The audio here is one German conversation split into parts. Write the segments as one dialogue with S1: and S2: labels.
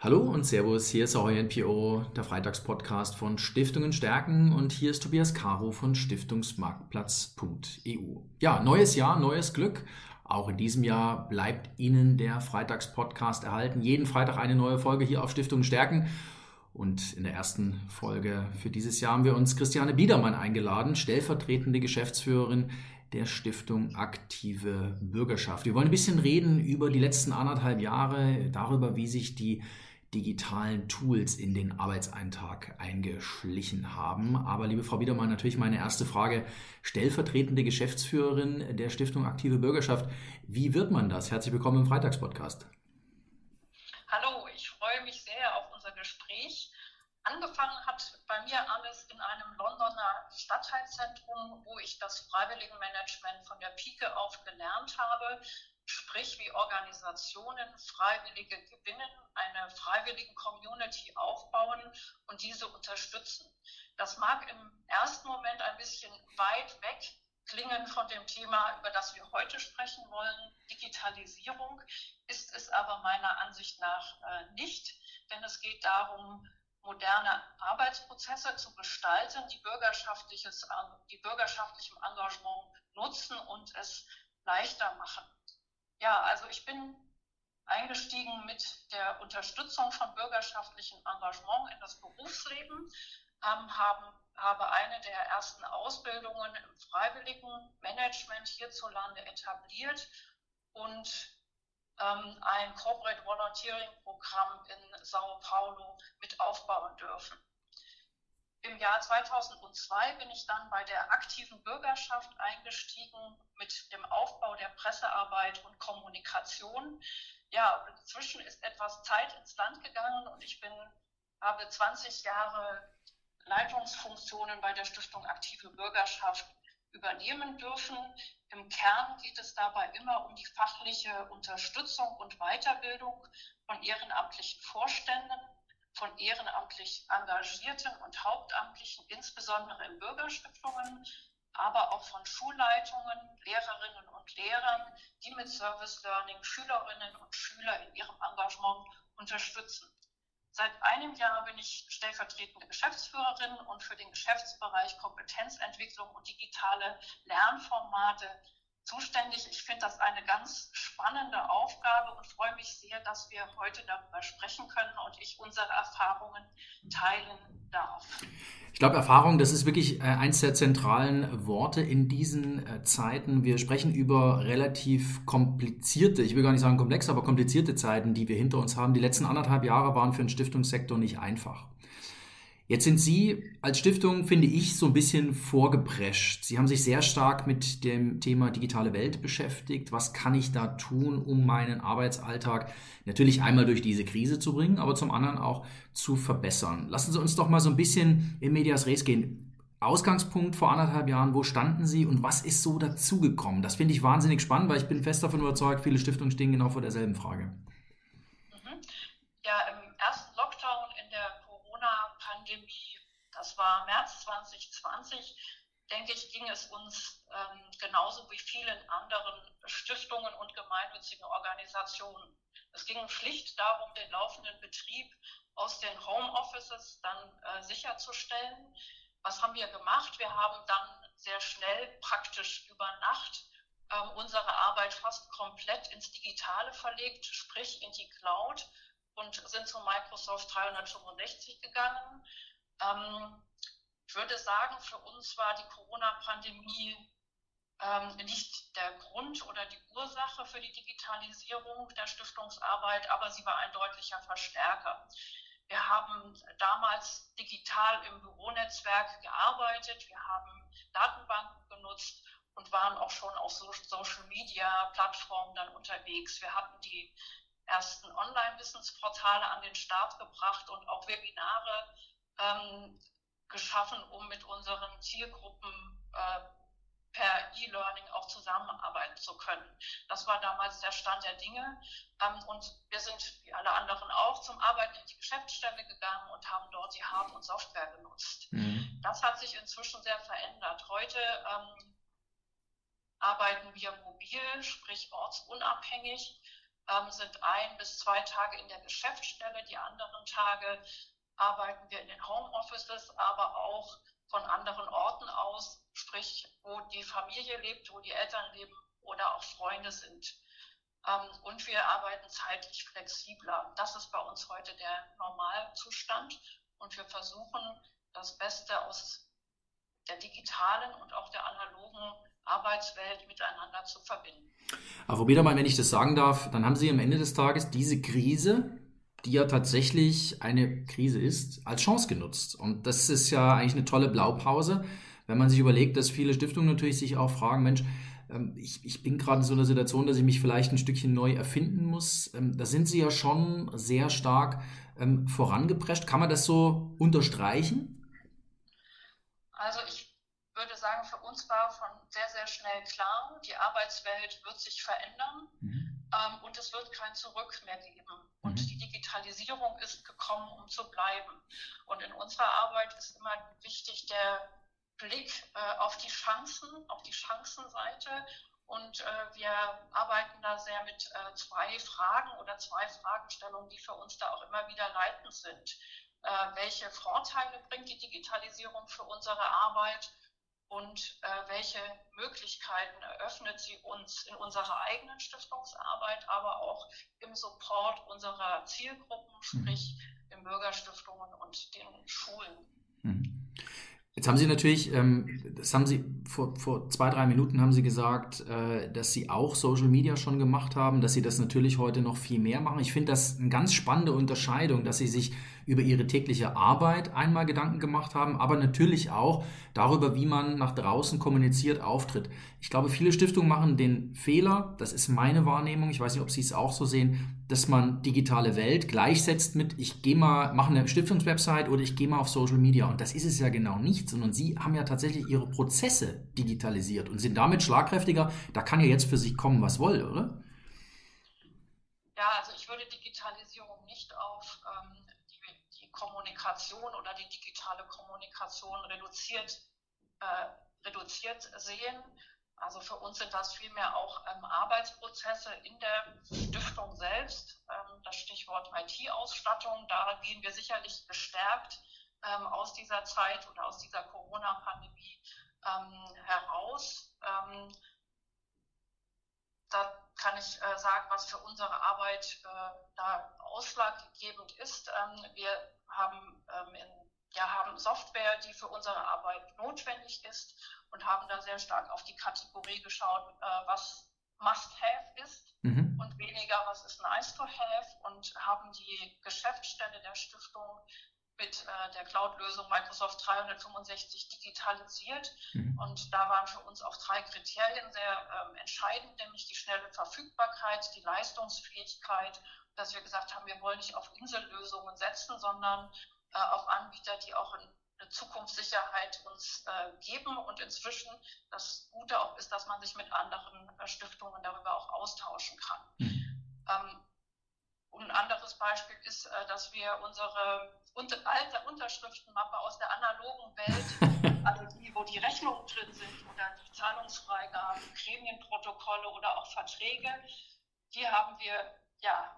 S1: Hallo und Servus, hier ist Ahoy NPO, der Freitagspodcast von Stiftungen stärken und hier ist Tobias Caro von Stiftungsmarktplatz.eu. Ja, neues Jahr, neues Glück. Auch in diesem Jahr bleibt Ihnen der Freitagspodcast erhalten. Jeden Freitag eine neue Folge hier auf Stiftungen stärken. Und in der ersten Folge für dieses Jahr haben wir uns Christiane Biedermann eingeladen, stellvertretende Geschäftsführerin der Stiftung Aktive Bürgerschaft. Wir wollen ein bisschen reden über die letzten anderthalb Jahre, darüber, wie sich die digitalen Tools in den Arbeitseintrag eingeschlichen haben. Aber liebe Frau Biedermann, natürlich meine erste Frage. Stellvertretende Geschäftsführerin der Stiftung Aktive Bürgerschaft. Wie wird man das? Herzlich willkommen im Freitagspodcast.
S2: Hallo, ich freue mich sehr auf unser Gespräch. Angefangen hat bei mir alles in einem Londoner Stadtteilzentrum, wo ich das Freiwilligenmanagement von der Pike auf gelernt habe sprich wie Organisationen Freiwillige gewinnen, eine freiwilligen Community aufbauen und diese unterstützen. Das mag im ersten Moment ein bisschen weit weg klingen von dem Thema, über das wir heute sprechen wollen. Digitalisierung ist es aber meiner Ansicht nach äh, nicht, denn es geht darum, moderne Arbeitsprozesse zu gestalten, die, bürgerschaftliches, äh, die bürgerschaftlichem Engagement nutzen und es leichter machen. Ja, also ich bin eingestiegen mit der Unterstützung von bürgerschaftlichem Engagement in das Berufsleben, ähm, haben, habe eine der ersten Ausbildungen im freiwilligen Management hierzulande etabliert und ähm, ein Corporate Volunteering Programm in Sao Paulo mit aufbauen dürfen. Im Jahr 2002 bin ich dann bei der aktiven Bürgerschaft eingestiegen mit dem Aufbau der Pressearbeit und Kommunikation. Ja, inzwischen ist etwas Zeit ins Land gegangen und ich bin, habe 20 Jahre Leitungsfunktionen bei der Stiftung Aktive Bürgerschaft übernehmen dürfen. Im Kern geht es dabei immer um die fachliche Unterstützung und Weiterbildung von ehrenamtlichen Vorständen ehrenamtlich Engagierten und Hauptamtlichen, insbesondere in Bürgerstiftungen, aber auch von Schulleitungen, Lehrerinnen und Lehrern, die mit Service Learning Schülerinnen und Schüler in ihrem Engagement unterstützen. Seit einem Jahr bin ich stellvertretende Geschäftsführerin und für den Geschäftsbereich Kompetenzentwicklung und digitale Lernformate zuständig. Ich finde das eine ganz spannende Aufgabe und freue mich sehr, dass wir heute darüber sprechen können und ich unsere Erfahrungen teilen darf.
S1: Ich glaube, Erfahrung, das ist wirklich äh, eins der zentralen Worte in diesen äh, Zeiten. Wir sprechen über relativ komplizierte, ich will gar nicht sagen komplex, aber komplizierte Zeiten, die wir hinter uns haben. Die letzten anderthalb Jahre waren für den Stiftungssektor nicht einfach. Jetzt sind Sie als Stiftung, finde ich, so ein bisschen vorgeprescht. Sie haben sich sehr stark mit dem Thema digitale Welt beschäftigt. Was kann ich da tun, um meinen Arbeitsalltag natürlich einmal durch diese Krise zu bringen, aber zum anderen auch zu verbessern? Lassen Sie uns doch mal so ein bisschen in Medias Res gehen. Ausgangspunkt vor anderthalb Jahren, wo standen Sie und was ist so dazugekommen? Das finde ich wahnsinnig spannend, weil ich bin fest davon überzeugt, viele Stiftungen stehen genau vor derselben Frage.
S2: Mhm. Ja, im ersten Lockdown in der Corona-Pandemie, das war März 2020, denke ich, ging es uns ähm, genauso wie vielen anderen Stiftungen und gemeinnützigen Organisationen. Es ging schlicht darum, den laufenden Betrieb aus den Homeoffices dann äh, sicherzustellen. Was haben wir gemacht? Wir haben dann sehr schnell, praktisch über Nacht, ähm, unsere Arbeit fast komplett ins Digitale verlegt, sprich in die Cloud und sind zu Microsoft 365 gegangen. Ähm, ich würde sagen, für uns war die Corona-Pandemie ähm, nicht der Grund oder die Ursache für die Digitalisierung der Stiftungsarbeit, aber sie war ein deutlicher Verstärker. Wir haben damals digital im Büronetzwerk gearbeitet, wir haben Datenbanken genutzt und waren auch schon auf Social-Media-Plattformen dann unterwegs. Wir hatten die ersten Online-Wissensportale an den Start gebracht und auch Webinare ähm, geschaffen, um mit unseren Zielgruppen äh, per E-Learning auch zusammenarbeiten zu können. Das war damals der Stand der Dinge. Ähm, und wir sind, wie alle anderen auch, zum Arbeiten in die Geschäftsstelle gegangen und haben dort die Hard- und Software genutzt. Mhm. Das hat sich inzwischen sehr verändert. Heute ähm, arbeiten wir mobil, sprich ortsunabhängig ähm, sind ein bis zwei Tage in der Geschäftsstelle, die anderen Tage arbeiten wir in den Homeoffices, aber auch von anderen Orten aus, sprich, wo die Familie lebt, wo die Eltern leben oder auch Freunde sind. Ähm, und wir arbeiten zeitlich flexibler. Das ist bei uns heute der Normalzustand. Und wir versuchen, das Beste aus der digitalen und auch der analogen Arbeitswelt miteinander zu verbinden.
S1: Aber wieder mal, wenn ich das sagen darf, dann haben Sie am Ende des Tages diese Krise, die ja tatsächlich eine Krise ist, als Chance genutzt. Und das ist ja eigentlich eine tolle Blaupause, wenn man sich überlegt, dass viele Stiftungen natürlich sich auch fragen, Mensch, ähm, ich, ich bin gerade in so einer Situation, dass ich mich vielleicht ein Stückchen neu erfinden muss. Ähm, da sind Sie ja schon sehr stark ähm, vorangeprescht. Kann man das so unterstreichen?
S2: Also ich würde sagen, für uns war von sehr, sehr schnell klar, die Arbeitswelt wird sich verändern mhm. und es wird kein Zurück mehr geben. Und mhm. die Digitalisierung ist gekommen, um zu bleiben. Und in unserer Arbeit ist immer wichtig der Blick äh, auf die Chancen, auf die Chancenseite. Und äh, wir arbeiten da sehr mit äh, zwei Fragen oder zwei Fragestellungen, die für uns da auch immer wieder leitend sind. Äh, welche Vorteile bringt die Digitalisierung für unsere Arbeit? Und äh, welche Möglichkeiten eröffnet sie uns in unserer eigenen Stiftungsarbeit, aber auch im Support unserer Zielgruppen, mhm. sprich den Bürgerstiftungen und den Schulen.
S1: Mhm. Jetzt haben Sie natürlich, ähm, das haben Sie vor, vor zwei, drei Minuten haben Sie gesagt, äh, dass Sie auch Social Media schon gemacht haben, dass Sie das natürlich heute noch viel mehr machen. Ich finde das eine ganz spannende Unterscheidung, dass Sie sich über ihre tägliche Arbeit einmal Gedanken gemacht haben, aber natürlich auch darüber, wie man nach draußen kommuniziert, auftritt. Ich glaube, viele Stiftungen machen den Fehler, das ist meine Wahrnehmung, ich weiß nicht, ob Sie es auch so sehen, dass man digitale Welt gleichsetzt mit, ich gehe mal, mache eine Stiftungswebsite oder ich gehe mal auf Social Media. Und das ist es ja genau nicht, sondern Sie haben ja tatsächlich Ihre Prozesse digitalisiert und sind damit schlagkräftiger. Da kann ja jetzt für sich kommen, was wolle, oder?
S2: Ja, also ich würde ähm, Kommunikation oder die digitale Kommunikation reduziert, äh, reduziert sehen. Also für uns sind das vielmehr auch ähm, Arbeitsprozesse in der Stiftung selbst. Ähm, das Stichwort IT-Ausstattung, da gehen wir sicherlich gestärkt ähm, aus dieser Zeit oder aus dieser Corona-Pandemie ähm, heraus. Ähm, da kann ich äh, sagen, was für unsere Arbeit äh, da ausschlaggebend ist. Ähm, wir haben, ähm, in, ja, haben Software, die für unsere Arbeit notwendig ist und haben da sehr stark auf die Kategorie geschaut, äh, was Must-Have ist mhm. und weniger, was ist Nice-to-Have und haben die Geschäftsstelle der Stiftung mit äh, der Cloud-Lösung Microsoft 365 digitalisiert. Mhm. Und da waren für uns auch drei Kriterien sehr ähm, entscheidend, nämlich die schnelle Verfügbarkeit, die Leistungsfähigkeit, dass wir gesagt haben, wir wollen nicht auf Insellösungen setzen, sondern äh, auf Anbieter, die auch eine Zukunftssicherheit uns äh, geben. Und inzwischen das Gute auch ist, dass man sich mit anderen äh, Stiftungen darüber auch austauschen kann. Mhm. Ähm, ein anderes Beispiel ist, äh, dass wir unsere alte Unterschriftenmappe aus der analogen Welt, also die, wo die Rechnungen drin sind oder die Zahlungsfreigaben, Gremienprotokolle oder auch Verträge, die haben wir ja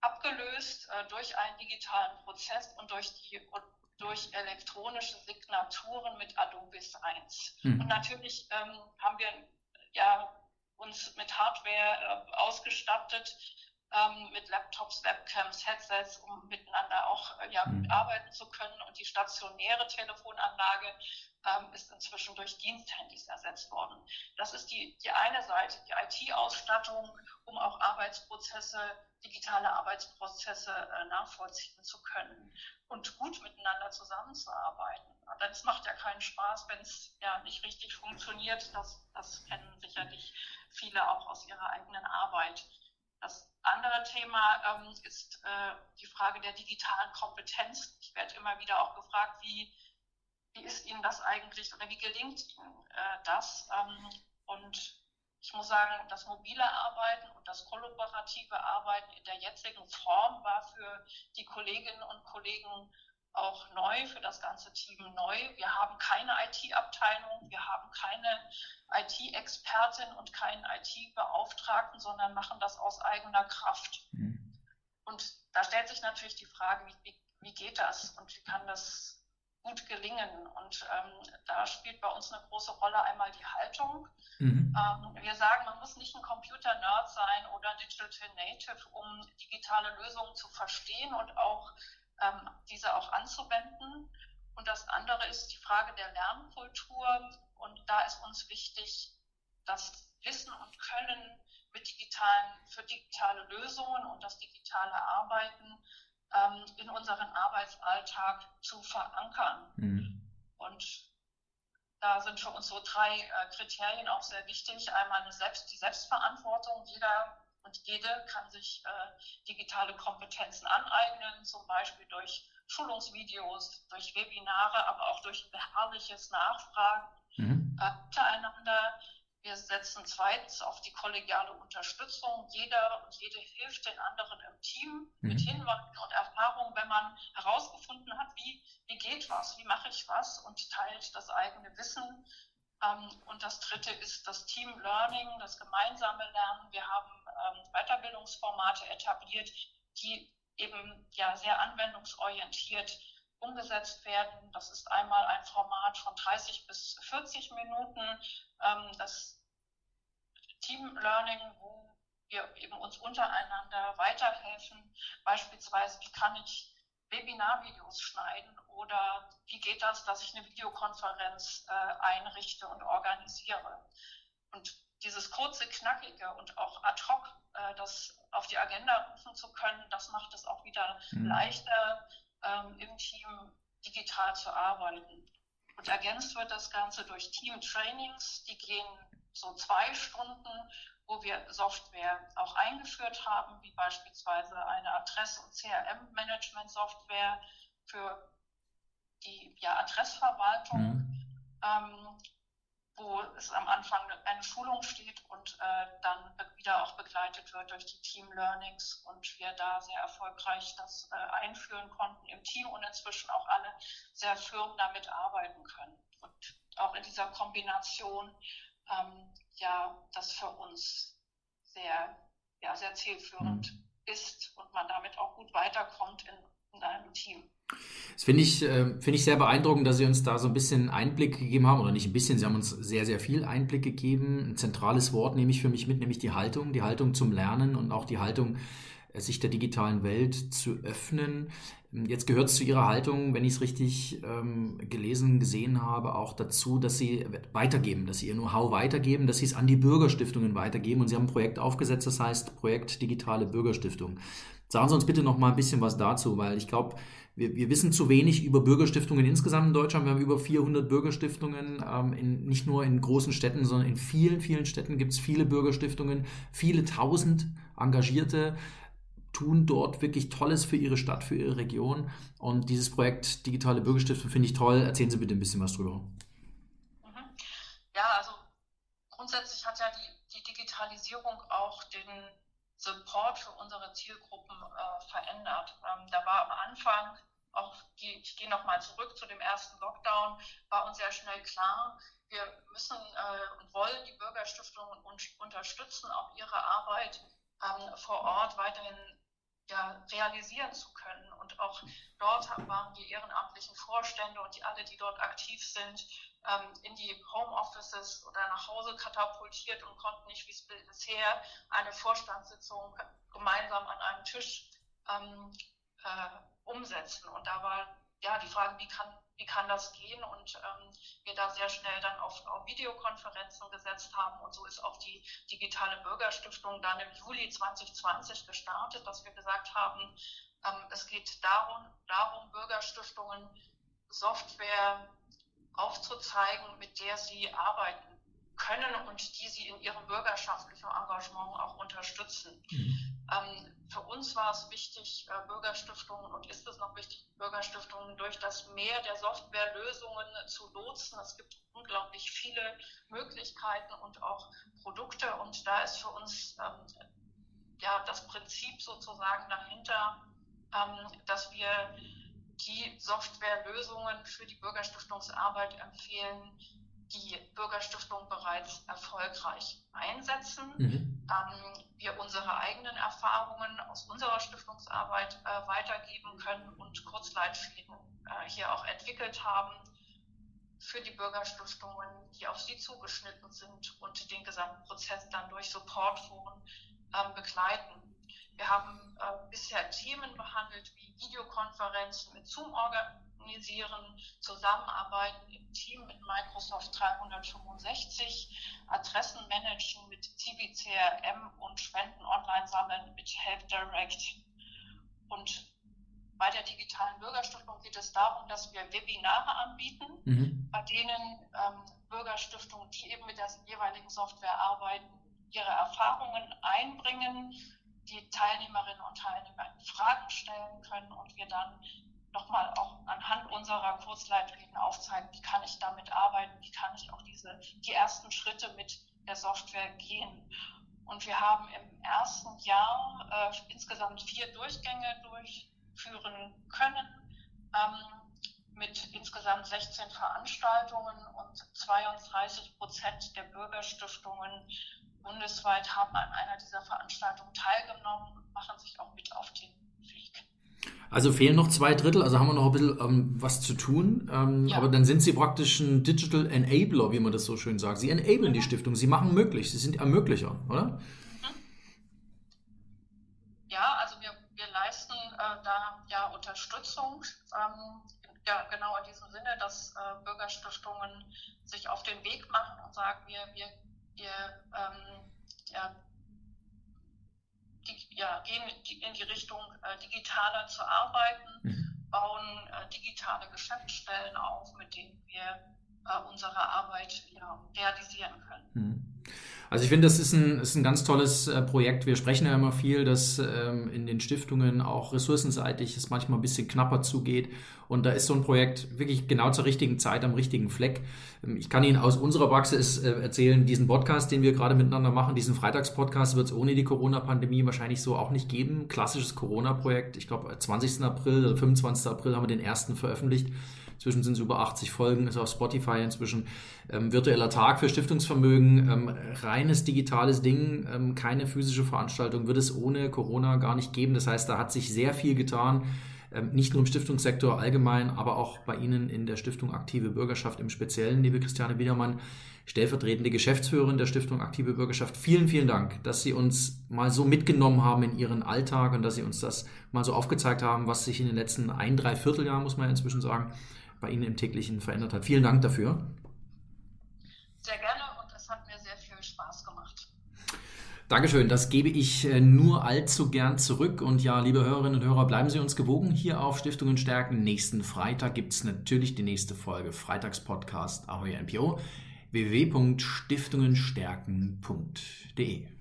S2: abgelöst äh, durch einen digitalen Prozess und durch die durch elektronische Signaturen mit Adobe Science. Hm. Und natürlich ähm, haben wir ja uns mit Hardware äh, ausgestattet, ähm, mit Laptops, Webcams, Headsets, um miteinander auch äh, ja, mhm. arbeiten zu können. Und die stationäre Telefonanlage ähm, ist inzwischen durch Diensthandys ersetzt worden. Das ist die, die eine Seite, die IT-Ausstattung, um auch Arbeitsprozesse, digitale Arbeitsprozesse äh, nachvollziehen zu können und gut miteinander zusammenzuarbeiten. Das macht ja keinen Spaß, wenn es ja nicht richtig funktioniert. Das, das kennen sicherlich viele auch aus ihrer eigenen Arbeit. Das andere Thema ähm, ist äh, die Frage der digitalen Kompetenz. Ich werde immer wieder auch gefragt, wie, wie ist Ihnen das eigentlich oder wie gelingt Ihnen äh, das? Ähm, und ich muss sagen, das mobile Arbeiten und das kollaborative Arbeiten in der jetzigen Form war für die Kolleginnen und Kollegen auch neu für das ganze Team neu. Wir haben keine IT-Abteilung, wir haben keine IT-Expertin und keinen IT-Beauftragten, sondern machen das aus eigener Kraft. Mhm. Und da stellt sich natürlich die Frage, wie, wie, geht das und wie kann das gut gelingen? Und ähm, da spielt bei uns eine große Rolle einmal die Haltung. Mhm. Ähm, wir sagen, man muss nicht ein Computer-Nerd sein oder Digital Native, um digitale Lösungen zu verstehen und auch ähm, diese auch anzuwenden. Und das andere ist die Frage der Lernkultur. Und da ist uns wichtig, das Wissen und Können mit digitalen, für digitale Lösungen und das digitale Arbeiten ähm, in unseren Arbeitsalltag zu verankern. Mhm. Und da sind für uns so drei äh, Kriterien auch sehr wichtig. Einmal eine Selbst, die Selbstverantwortung. Jeder und jede kann sich äh, digitale Kompetenzen aneignen, zum Beispiel durch Schulungsvideos, durch Webinare, aber auch durch beharrliches Nachfragen mhm. äh, untereinander. Wir setzen zweitens auf die kollegiale Unterstützung. Jeder und jede hilft den anderen im Team mhm. mit Hinweisen und Erfahrungen, wenn man herausgefunden hat, wie, wie geht was, wie mache ich was und teilt das eigene Wissen. Ähm, und das dritte ist das Team Learning, das gemeinsame Lernen. Wir haben ähm, Weiterbildungsformate etabliert, die eben ja sehr anwendungsorientiert umgesetzt werden. Das ist einmal ein Format von 30 bis 40 Minuten, ähm, das Team Learning, wo wir eben uns untereinander weiterhelfen. Beispielsweise, wie kann ich Webinarvideos schneiden oder wie geht das, dass ich eine Videokonferenz äh, einrichte und organisiere. Und dieses kurze, knackige und auch ad hoc, äh, das auf die Agenda rufen zu können, das macht es auch wieder mhm. leichter, ähm, im Team digital zu arbeiten. Und ergänzt wird das Ganze durch Team-Trainings, die gehen so zwei Stunden, wo wir Software auch eingeführt haben, wie beispielsweise eine Adress- und CRM-Management-Software für die ja, Adressverwaltung. Mhm. Ähm, wo es am Anfang eine Schulung steht und äh, dann wieder auch begleitet wird durch die Team Learnings und wir da sehr erfolgreich das äh, einführen konnten im Team und inzwischen auch alle sehr firm damit arbeiten können. Und auch in dieser Kombination, ähm, ja, das für uns sehr, ja, sehr zielführend mhm. ist und man damit auch gut weiterkommt in, in einem Team.
S1: Das finde ich, äh, find ich sehr beeindruckend, dass Sie uns da so ein bisschen Einblick gegeben haben, oder nicht ein bisschen, Sie haben uns sehr, sehr viel Einblick gegeben. Ein zentrales Wort nehme ich für mich mit, nämlich die Haltung, die Haltung zum Lernen und auch die Haltung, äh, sich der digitalen Welt zu öffnen. Jetzt gehört es zu Ihrer Haltung, wenn ich es richtig ähm, gelesen, gesehen habe, auch dazu, dass Sie weitergeben, dass Sie Ihr Know-how weitergeben, dass Sie es an die Bürgerstiftungen weitergeben. Und Sie haben ein Projekt aufgesetzt, das heißt Projekt Digitale Bürgerstiftung. Sagen Sie uns bitte noch mal ein bisschen was dazu, weil ich glaube, wir, wir, wissen zu wenig über Bürgerstiftungen insgesamt in Deutschland. Wir haben über 400 Bürgerstiftungen, ähm, in, nicht nur in großen Städten, sondern in vielen, vielen Städten gibt es viele Bürgerstiftungen. Viele tausend Engagierte tun dort wirklich Tolles für ihre Stadt, für ihre Region. Und dieses Projekt Digitale Bürgerstiftung finde ich toll. Erzählen Sie bitte ein bisschen was drüber. Mhm.
S2: Ja, also grundsätzlich hat ja die, die Digitalisierung auch den Support für unsere Zielgruppen äh, verändert. Ähm, da war am Anfang auch, die, ich gehe nochmal zurück zu dem ersten Lockdown, war uns sehr schnell klar, wir müssen äh, und wollen die Bürgerstiftungen un unterstützen, auch ihre Arbeit ähm, vor Ort weiterhin ja, realisieren zu können. Und auch dort waren die ehrenamtlichen Vorstände und die alle, die dort aktiv sind, ähm, in die Homeoffices oder nach Hause katapultiert und konnten nicht wie bisher eine Vorstandssitzung gemeinsam an einem Tisch ähm, äh, umsetzen. Und da war ja die Frage, wie kann, wie kann das gehen? Und ähm, wir da sehr schnell dann auf, auf, Videokonferenzen gesetzt haben. Und so ist auch die digitale Bürgerstiftung dann im Juli 2020 gestartet, dass wir gesagt haben, ähm, es geht darum, darum, Bürgerstiftungen Software aufzuzeigen, mit der sie arbeiten können und die sie in ihrem bürgerschaftlichen Engagement auch unterstützen. Mhm. Ähm, für uns war es wichtig, äh, Bürgerstiftungen und ist es noch wichtig, Bürgerstiftungen durch das Meer der Softwarelösungen zu lotsen. Es gibt unglaublich viele Möglichkeiten und auch Produkte und da ist für uns ähm, ja das Prinzip sozusagen dahinter, ähm, dass wir die Softwarelösungen für die Bürgerstiftungsarbeit empfehlen, die Bürgerstiftung bereits erfolgreich einsetzen. Mhm. Ähm, wir unsere eigenen Erfahrungen aus unserer Stiftungsarbeit äh, weitergeben können und Kurzleitfäden äh, hier auch entwickelt haben für die Bürgerstiftungen, die auf sie zugeschnitten sind und den gesamten Prozess dann durch Supportforen äh, begleiten. Wir haben äh, bisher Themen behandelt wie Videokonferenzen mit Zoom organisieren, Zusammenarbeiten im Team mit Microsoft 365, Adressen managen mit CBCRM und Spenden online sammeln mit Help Direct. Und bei der digitalen Bürgerstiftung geht es darum, dass wir Webinare anbieten, mhm. bei denen ähm, Bürgerstiftungen, die eben mit der jeweiligen Software arbeiten, ihre Erfahrungen einbringen, die Teilnehmerinnen und Teilnehmer Fragen stellen können und wir dann nochmal auch anhand unserer Kurzleitlinien aufzeigen, wie kann ich damit arbeiten, wie kann ich auch diese, die ersten Schritte mit der Software gehen. Und wir haben im ersten Jahr äh, insgesamt vier Durchgänge durchführen können ähm, mit insgesamt 16 Veranstaltungen und 32 Prozent der Bürgerstiftungen bundesweit haben an einer dieser Veranstaltungen teilgenommen und machen sich auch mit auf den.
S1: Also fehlen noch zwei Drittel, also haben wir noch ein bisschen ähm, was zu tun. Ähm, ja. Aber dann sind Sie praktisch ein Digital Enabler, wie man das so schön sagt. Sie enablen mhm. die Stiftung, Sie machen möglich, Sie sind Ermöglicher, oder? Mhm.
S2: Ja, also wir, wir leisten äh, da ja Unterstützung. Ähm, ja, genau in diesem Sinne, dass äh, Bürgerstiftungen sich auf den Weg machen und sagen, wir, wir wir ähm, ja, die, ja, gehen in die Richtung äh, digitaler zu arbeiten, mhm. bauen äh, digitale Geschäftsstellen auf, mit denen wir äh, unsere Arbeit ja, realisieren können. Mhm.
S1: Also ich finde, das ist ein, ist ein ganz tolles äh, Projekt. Wir sprechen ja immer viel, dass ähm, in den Stiftungen auch ressourcenseitig es manchmal ein bisschen knapper zugeht. Und da ist so ein Projekt wirklich genau zur richtigen Zeit am richtigen Fleck. Ähm, ich kann Ihnen aus unserer Praxis äh, erzählen, diesen Podcast, den wir gerade miteinander machen, diesen Freitagspodcast wird es ohne die Corona-Pandemie wahrscheinlich so auch nicht geben. Klassisches Corona-Projekt. Ich glaube, 20. April oder 25. April haben wir den ersten veröffentlicht. Inzwischen sind es über 80 Folgen, ist auf Spotify inzwischen. Ähm, virtueller Tag für Stiftungsvermögen, ähm, reines digitales Ding, ähm, keine physische Veranstaltung wird es ohne Corona gar nicht geben. Das heißt, da hat sich sehr viel getan. Ähm, nicht nur im Stiftungssektor allgemein, aber auch bei Ihnen in der Stiftung Aktive Bürgerschaft im Speziellen, liebe Christiane Wiedermann, stellvertretende Geschäftsführerin der Stiftung Aktive Bürgerschaft. Vielen, vielen Dank, dass Sie uns mal so mitgenommen haben in Ihren Alltag und dass Sie uns das mal so aufgezeigt haben, was sich in den letzten ein, drei Vierteljahren, muss man inzwischen sagen, bei Ihnen im täglichen verändert hat. Vielen Dank dafür.
S2: Sehr gerne und es hat mir sehr viel Spaß gemacht.
S1: Dankeschön, das gebe ich äh, nur allzu gern zurück. Und ja, liebe Hörerinnen und Hörer, bleiben Sie uns gewogen hier auf Stiftungen stärken. Nächsten Freitag gibt es natürlich die nächste Folge Freitagspodcast Ahoy NPO www.stiftungenstärken.de